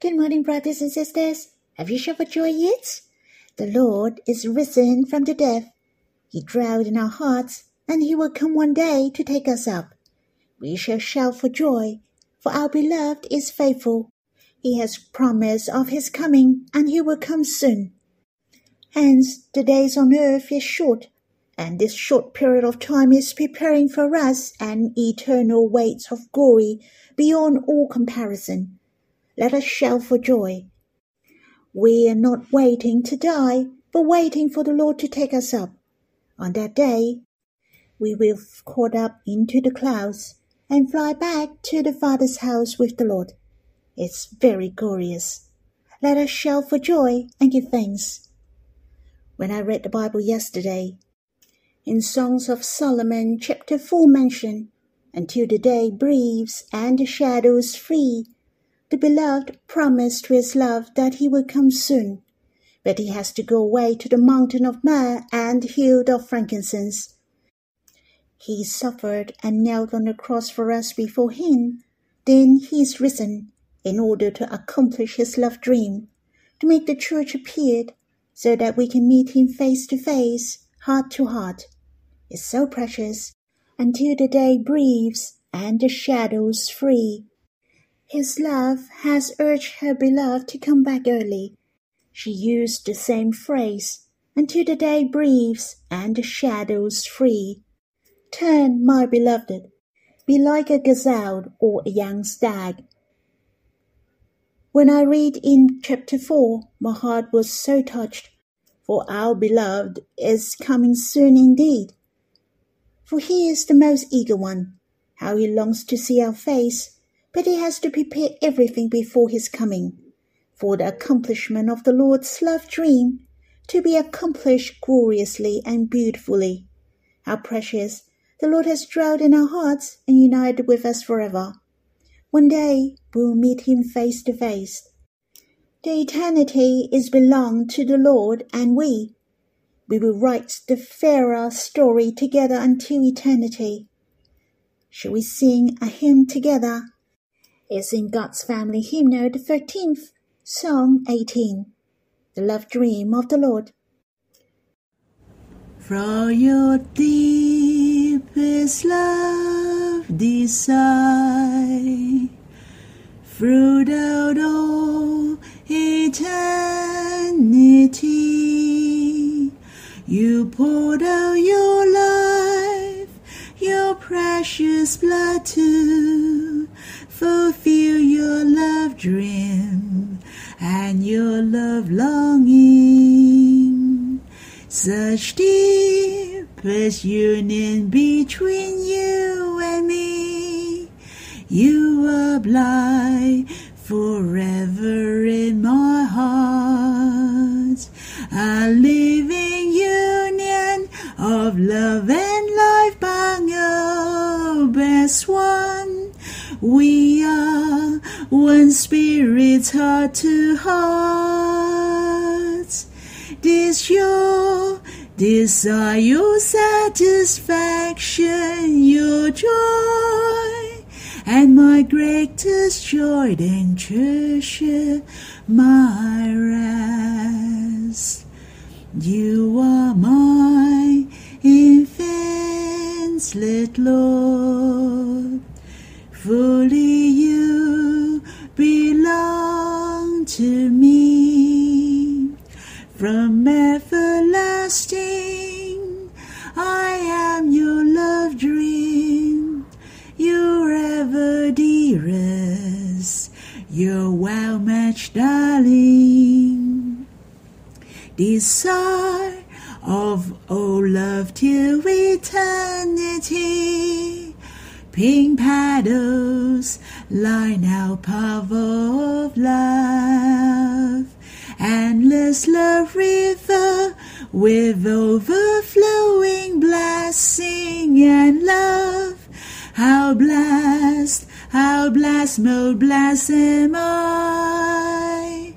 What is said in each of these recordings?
Good morning, brothers and sisters. Have you shouted for joy yet? The Lord is risen from the dead. He dwelled in our hearts, and he will come one day to take us up. We shall shout for joy, for our beloved is faithful. He has promised of his coming, and he will come soon. Hence, the days on earth is short, and this short period of time is preparing for us an eternal weight of glory beyond all comparison. Let us shout for joy. We are not waiting to die, but waiting for the Lord to take us up. On that day, we will be caught up into the clouds and fly back to the Father's house with the Lord. It's very glorious. Let us shout for joy and give thanks. When I read the Bible yesterday, in Songs of Solomon, chapter 4 mention, until the day breathes and the shadows flee, the beloved promised to his love that he would come soon, but he has to go away to the mountain of myrrh and hill of frankincense. He suffered and knelt on the cross for us before him. Then he is risen in order to accomplish his love dream, to make the church appear so that we can meet him face to face, heart to heart It's so precious until the day breathes and the shadows free. His love has urged her beloved to come back early. She used the same phrase until the day breathes and the shadows free. Turn, my beloved, be like a gazelle or a young stag. When I read in chapter 4, my heart was so touched, for our beloved is coming soon indeed for he is the most eager one. How he longs to see our face, but he has to prepare everything before his coming, for the accomplishment of the Lord's love dream, to be accomplished gloriously and beautifully. How precious the Lord has dwelt in our hearts and united with us forever. One day we'll meet him face to face. The eternity is belonged to the Lord and we, we will write the fairer story together until eternity. Shall we sing a hymn together? It's in God's Family Hymnal, the 13th, Song 18, The Love Dream of the Lord. From your deepest love desire, fruit out all eternity you poured out your life, your precious blood to fulfill your love dream and your love longing. Such deepest union between you and me. You apply forever in my heart. A living union of love and life bound up as one. We one spirits heart to heart. This your desire, your satisfaction, your joy, and my greatest joy and treasure, my rest. You are my infinite Lord. Fully line our path of love. Endless love river with overflowing blessing and love. How blessed, how blessed, most blessed am I.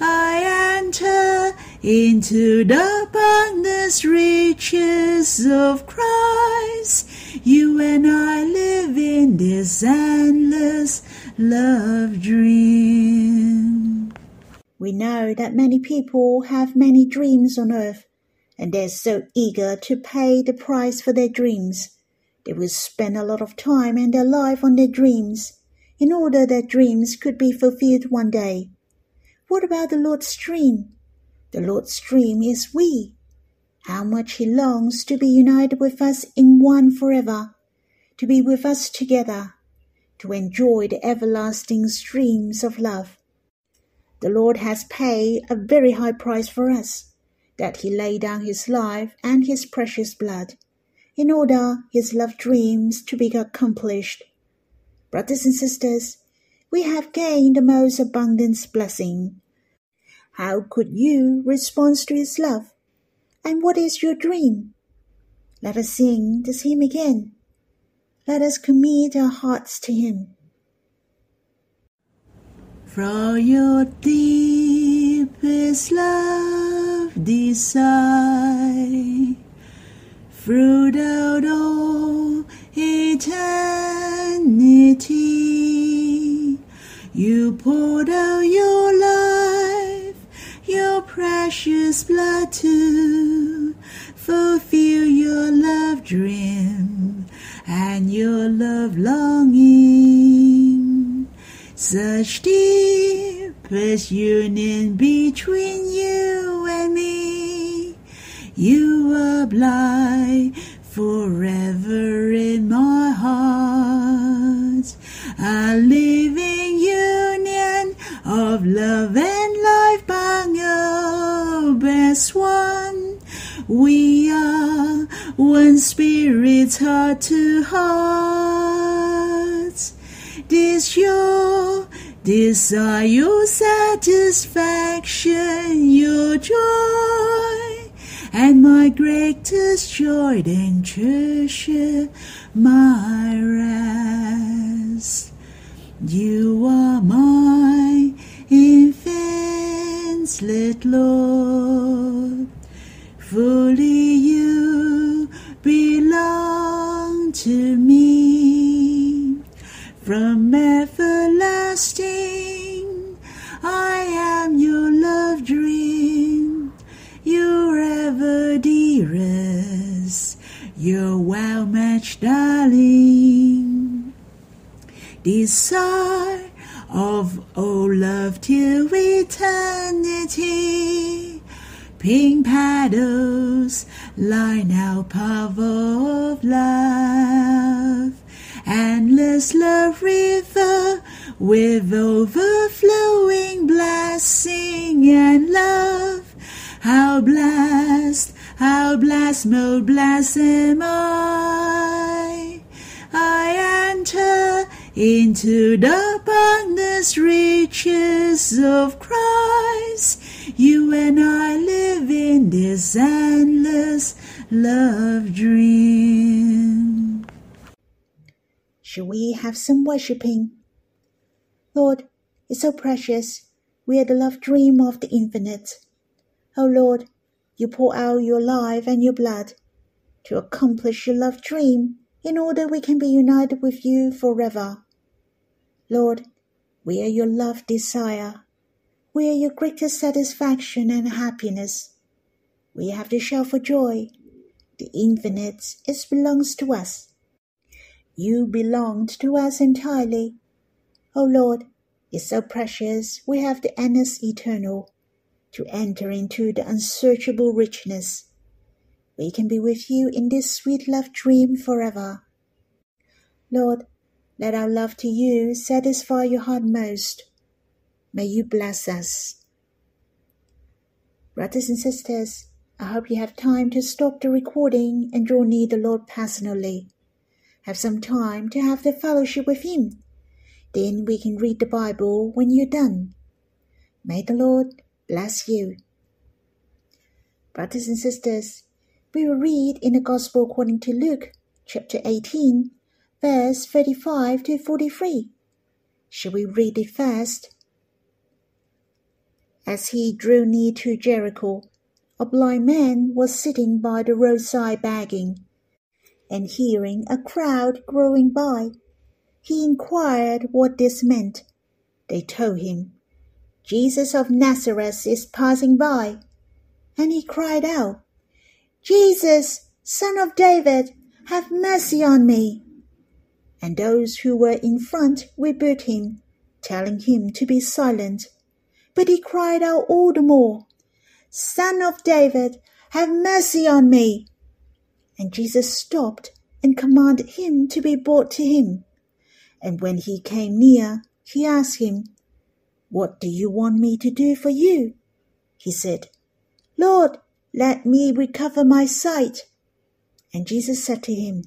I enter into the boundless riches of Christ. You and I live in this endless love dream. We know that many people have many dreams on earth, and they're so eager to pay the price for their dreams. They will spend a lot of time and their life on their dreams in order that dreams could be fulfilled one day. What about the Lord's dream? The Lord's dream is we. How much He longs to be united with us in one forever, to be with us together, to enjoy the everlasting streams of love. The Lord has paid a very high price for us, that He laid down His life and His precious blood, in order His love dreams to be accomplished. Brothers and sisters, we have gained the most abundant blessing. How could you respond to His love? And what is your dream? Let us sing this hymn again. Let us commit our hearts to Him. From your deepest love desire, throughout all eternity. You poured out your life, your precious blood to dream and your love longing. Such deepest union between you and me. You apply forever in my heart. A living union of love and life bound up as one. We are one spirit's heart to heart. This your desire, your satisfaction, your joy and my greatest joy and treasure, my rest. You are my infinite Lord, fully you belong to me. From everlasting, I am your love dream your ever dearest, your well matched darling. Desire of all love till eternity. Pink paddles line our path of love. Endless love river with overflowing blessing and love. How blessed, how blessed, most blessed am I. I enter into the boundless riches of Christ. You and I live in this endless love dream. Shall we have some worshipping? Lord, it's so precious. We are the love dream of the infinite. O Lord, you pour out your life and your blood to accomplish your love dream in order we can be united with you forever. Lord, we are your love desire. We are your greatest satisfaction and happiness. We have to shout for joy. The infinite it belongs to us. You belong to us entirely. O Lord, it's so precious we have the endless eternal to enter into the unsearchable richness. We can be with you in this sweet love dream forever. Lord, let our love to you satisfy your heart most. May you bless us. Brothers and sisters, I hope you have time to stop the recording and draw near the Lord personally. Have some time to have the fellowship with Him. Then we can read the Bible when you're done. May the Lord bless you. Brothers and sisters, we will read in the Gospel according to Luke, chapter 18, verse 35 to 43. Shall we read it first? As he drew near to Jericho, a blind man was sitting by the roadside begging, and hearing a crowd growing by, he inquired what this meant. They told him, Jesus of Nazareth is passing by. And he cried out, Jesus, son of David, have mercy on me. And those who were in front rebuked him, telling him to be silent. But he cried out all the more, Son of David, have mercy on me. And Jesus stopped and commanded him to be brought to him. And when he came near, he asked him, What do you want me to do for you? He said, Lord, let me recover my sight. And Jesus said to him,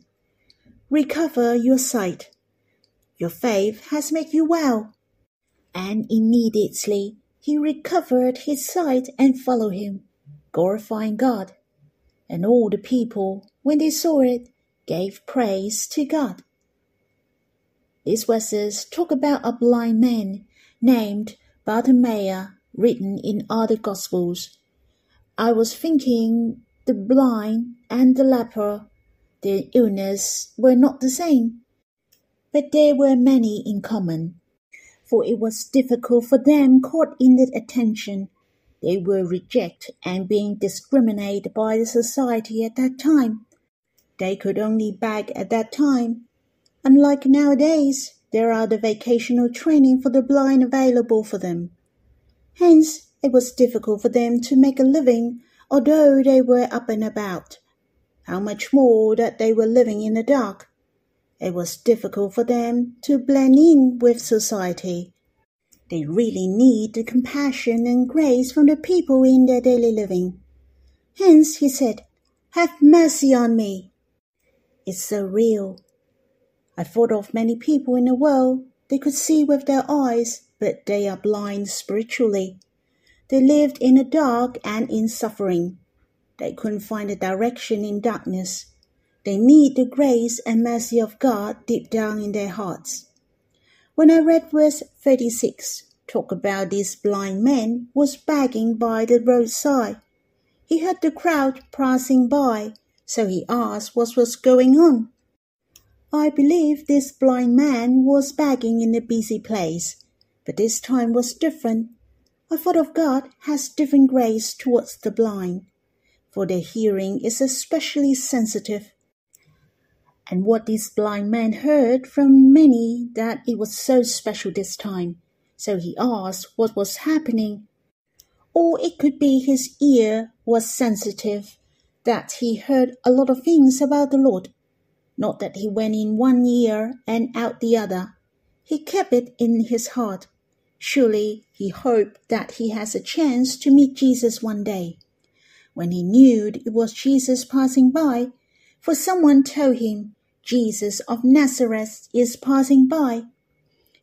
Recover your sight. Your faith has made you well. And immediately he recovered his sight and followed him, glorifying God. And all the people, when they saw it, gave praise to God. These verses talk about a blind man named Bartimaeus written in other Gospels. I was thinking the blind and the leper, their illness were not the same, but there were many in common, for it was difficult for them caught in the attention. They were rejected and being discriminated by the society at that time. They could only beg at that time. Unlike nowadays, there are the vocational training for the blind available for them. Hence, it was difficult for them to make a living although they were up and about. How much more that they were living in the dark. It was difficult for them to blend in with society. They really need the compassion and grace from the people in their daily living. Hence he said, Have mercy on me. It's so real. I thought of many people in the world. They could see with their eyes, but they are blind spiritually. They lived in the dark and in suffering. They couldn't find a direction in darkness. They need the grace and mercy of God deep down in their hearts. When I read verse 36, talk about this blind man was begging by the roadside. He heard the crowd passing by, so he asked what was going on. I believe this blind man was begging in a busy place, but this time was different. I thought of God has different grace towards the blind, for their hearing is especially sensitive. And what this blind man heard from many that it was so special this time, so he asked what was happening. Or it could be his ear was sensitive, that he heard a lot of things about the Lord. Not that he went in one ear and out the other. He kept it in his heart Surely he hoped that he has a chance to meet Jesus one day. When he knew it was Jesus passing by, for someone told him, Jesus of Nazareth is passing by.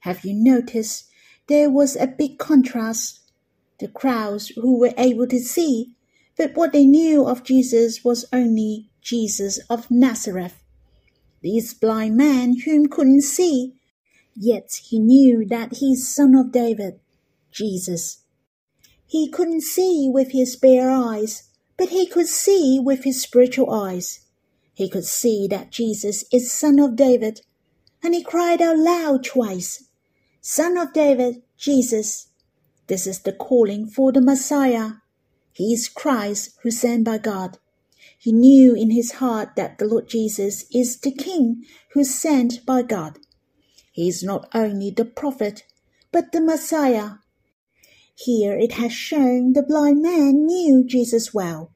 Have you noticed there was a big contrast? The crowds who were able to see, but what they knew of Jesus was only Jesus of Nazareth. This blind man whom couldn't see Yet he knew that he's son of David, Jesus. He couldn't see with his bare eyes, but he could see with his spiritual eyes. He could see that Jesus is son of David, and he cried out loud twice, Son of David, Jesus. This is the calling for the Messiah. He is Christ who sent by God. He knew in his heart that the Lord Jesus is the King who sent by God. He is not only the prophet, but the Messiah. Here it has shown the blind man knew Jesus well,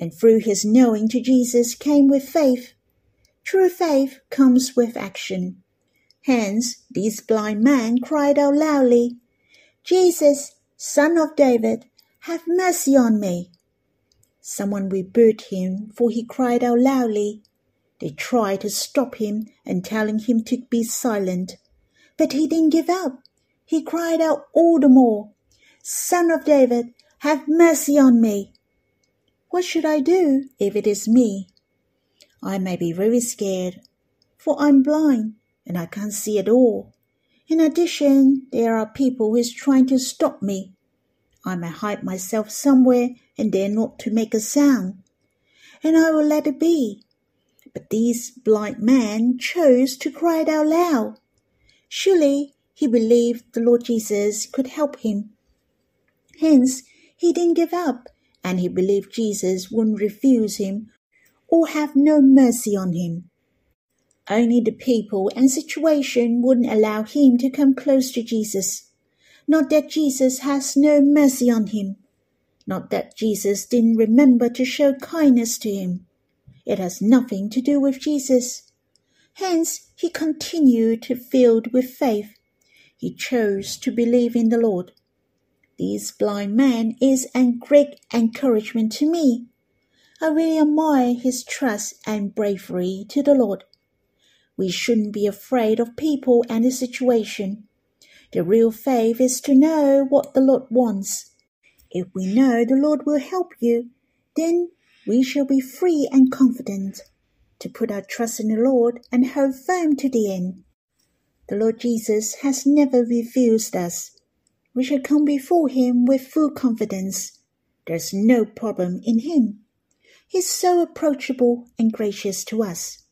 and through his knowing to Jesus came with faith. True faith comes with action. Hence, this blind man cried out loudly, Jesus, son of David, have mercy on me. Someone rebuked him, for he cried out loudly. They tried to stop him and telling him to be silent. But he didn't give up. He cried out all the more, Son of David, have mercy on me. What should I do if it is me? I may be very scared, for I'm blind and I can't see at all. In addition, there are people who is trying to stop me. I may hide myself somewhere and dare not to make a sound. And I will let it be but this blind man chose to cry it out loud. Surely he believed the Lord Jesus could help him. Hence, he didn't give up, and he believed Jesus wouldn't refuse him or have no mercy on him. Only the people and situation wouldn't allow him to come close to Jesus. Not that Jesus has no mercy on him. Not that Jesus didn't remember to show kindness to him. It has nothing to do with Jesus. Hence, he continued to filled with faith. He chose to believe in the Lord. This blind man is a great encouragement to me. I really admire his trust and bravery to the Lord. We shouldn't be afraid of people and the situation. The real faith is to know what the Lord wants. If we know the Lord will help you, then we shall be free and confident to put our trust in the Lord and hold firm to the end. The Lord Jesus has never refused us we shall come before him with full confidence. There's no problem in him. He's so approachable and gracious to us.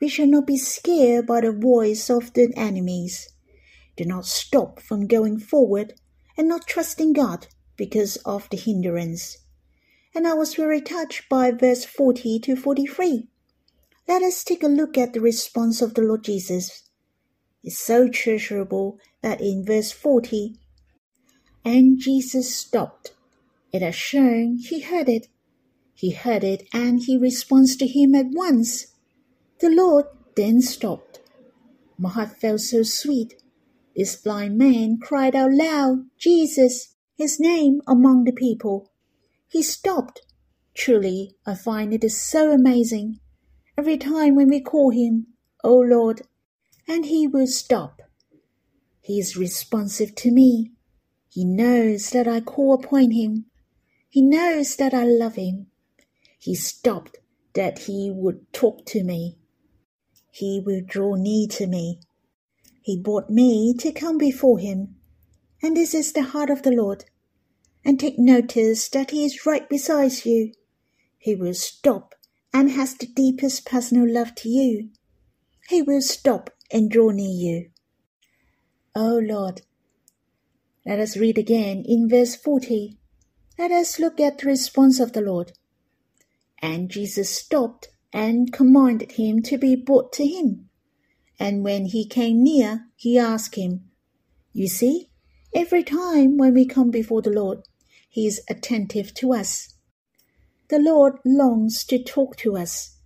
We shall not be scared by the voice of the enemies. Do not stop from going forward and not trusting God because of the hindrance. And I was very touched by verse 40 to 43. Let us take a look at the response of the Lord Jesus. It's so treasurable that in verse 40 and Jesus stopped. It has shown he heard it. He heard it and he responds to him at once. The Lord then stopped. My heart felt so sweet. This blind man cried out loud, Jesus, his name among the people. He stopped. Truly, I find it is so amazing. Every time when we call him, O oh Lord, and he will stop. He is responsive to me. He knows that I call upon him. He knows that I love him. He stopped that he would talk to me. He will draw near to me. He brought me to come before him. And this is the heart of the Lord. And take notice that he is right beside you. He will stop and has the deepest personal love to you. He will stop and draw near you. O oh Lord, let us read again in verse 40. Let us look at the response of the Lord. And Jesus stopped and commanded him to be brought to him. And when he came near, he asked him, You see, every time when we come before the Lord, he is attentive to us. The Lord longs to talk to us.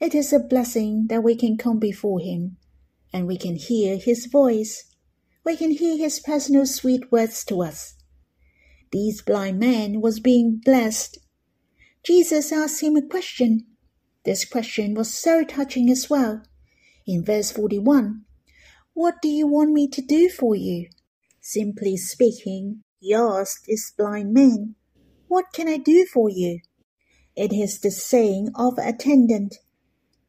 It is a blessing that we can come before him and we can hear his voice we can hear his personal sweet words to us. This blind man was being blessed. Jesus asked him a question. This question was so touching as well. In verse 41, What do you want me to do for you? Simply speaking, he asked this blind man, What can I do for you? It is the saying of an attendant,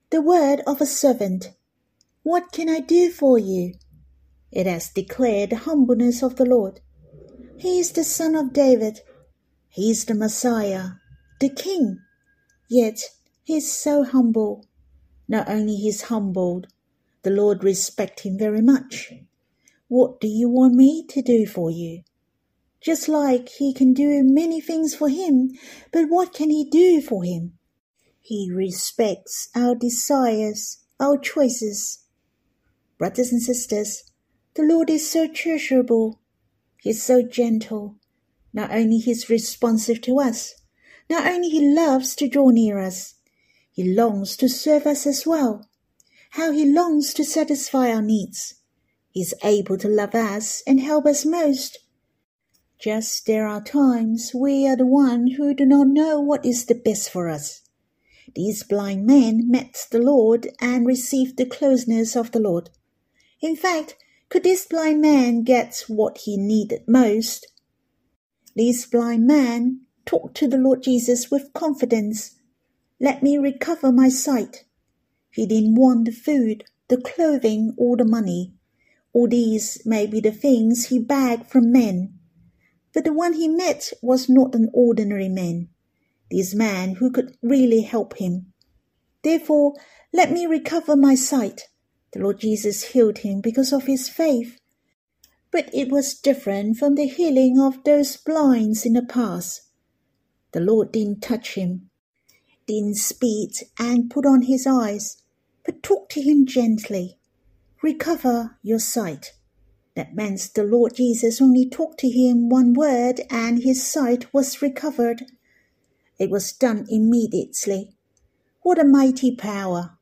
the word of a servant. What can I do for you? It has declared the humbleness of the Lord. He is the Son of David. He is the Messiah, the King. Yet he is so humble. Not only he is humbled, the Lord respects him very much. What do you want me to do for you? Just like he can do many things for him, but what can he do for him? He respects our desires, our choices. Brothers and sisters, the Lord is so treasurable. He is so gentle. Not only he is responsive to us, not only he loves to draw near us, he longs to serve us as well. How he longs to satisfy our needs. He is able to love us and help us most. Just there are times we are the one who do not know what is the best for us. These blind men met the Lord and received the closeness of the Lord. In fact, could this blind man get what he needed most? This blind man talked to the Lord Jesus with confidence. Let me recover my sight. He didn't want the food, the clothing, or the money. All these may be the things he begged from men. But the one he met was not an ordinary man, this man who could really help him. Therefore, let me recover my sight. The Lord Jesus healed him because of his faith. but it was different from the healing of those blinds in the past. The Lord didn't touch him, didn't speak and put on his eyes, but talked to him gently. Recover your sight. That meant the Lord Jesus only talked to him one word and his sight was recovered. It was done immediately. What a mighty power!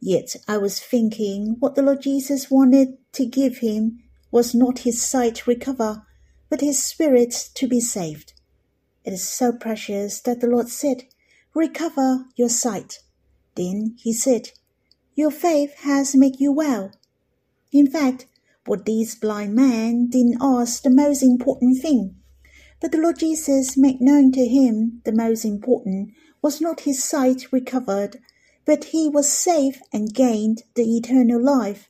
Yet I was thinking what the Lord Jesus wanted to give him was not his sight recover, but his spirit to be saved. It is so precious that the Lord said, Recover your sight. Then he said, Your faith has made you well. In fact, what these blind men didn't ask the most important thing. But the Lord Jesus made known to him the most important was not his sight recovered, but he was saved and gained the eternal life.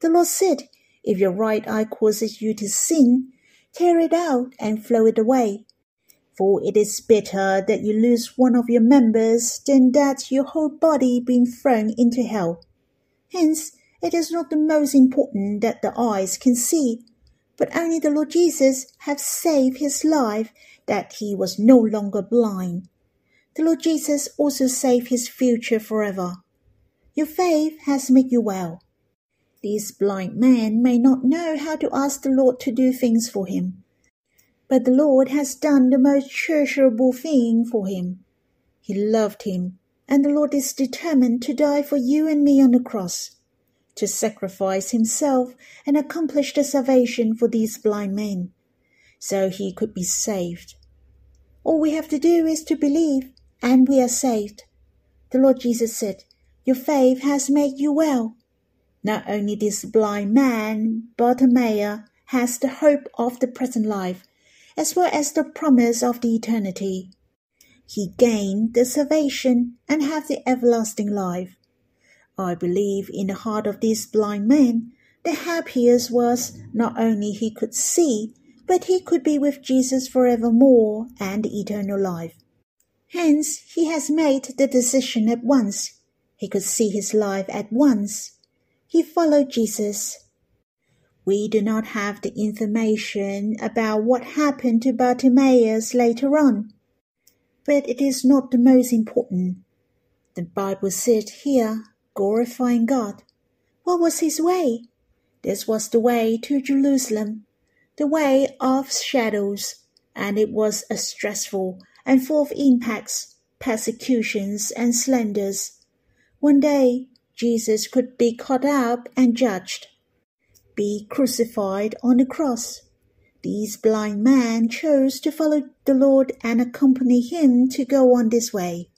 The Lord said, If your right eye causes you to sin, tear it out and throw it away. For it is better that you lose one of your members than that your whole body be thrown into hell. Hence, it is not the most important that the eyes can see, but only the Lord Jesus have saved his life that he was no longer blind. The Lord Jesus also saved his future forever. Your faith has made you well. This blind man may not know how to ask the Lord to do things for him, but the Lord has done the most treasurable thing for him. He loved him, and the Lord is determined to die for you and me on the cross to sacrifice himself and accomplish the salvation for these blind men, so he could be saved. All we have to do is to believe, and we are saved. The Lord Jesus said, Your faith has made you well. Not only this blind man, Bartimaeus, has the hope of the present life, as well as the promise of the eternity. He gained the salvation and have the everlasting life. I believe in the heart of this blind man, the happiest was not only he could see, but he could be with Jesus forevermore and eternal life. Hence, he has made the decision at once. He could see his life at once. He followed Jesus. We do not have the information about what happened to Bartimaeus later on, but it is not the most important. The Bible said here glorifying God. What was his way? This was the way to Jerusalem, the way of shadows, and it was a stressful and full of impacts, persecutions, and slanders. One day, Jesus could be caught up and judged, be crucified on the cross. These blind men chose to follow the Lord and accompany him to go on this way.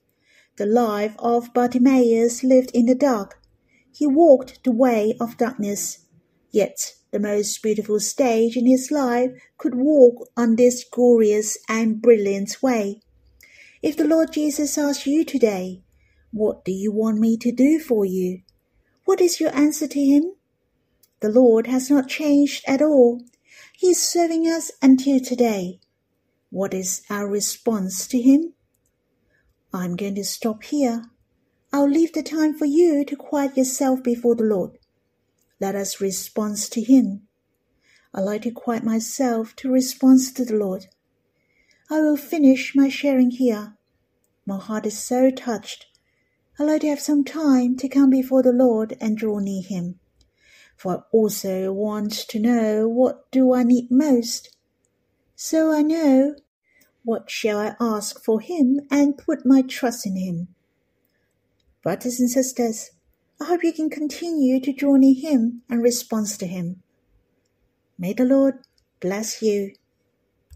The life of Bartimaeus lived in the dark. He walked the way of darkness. Yet the most beautiful stage in his life could walk on this glorious and brilliant way. If the Lord Jesus asks you today, What do you want me to do for you? What is your answer to him? The Lord has not changed at all. He is serving us until today. What is our response to him? I'm going to stop here. I'll leave the time for you to quiet yourself before the Lord. Let us respond to Him. I like to quiet myself to respond to the Lord. I will finish my sharing here. My heart is so touched. I like to have some time to come before the Lord and draw near Him. For I also want to know what do I need most. So I know what shall I ask for him and put my trust in him? Brothers and sisters, I hope you can continue to draw near him and respond to him. May the Lord bless you.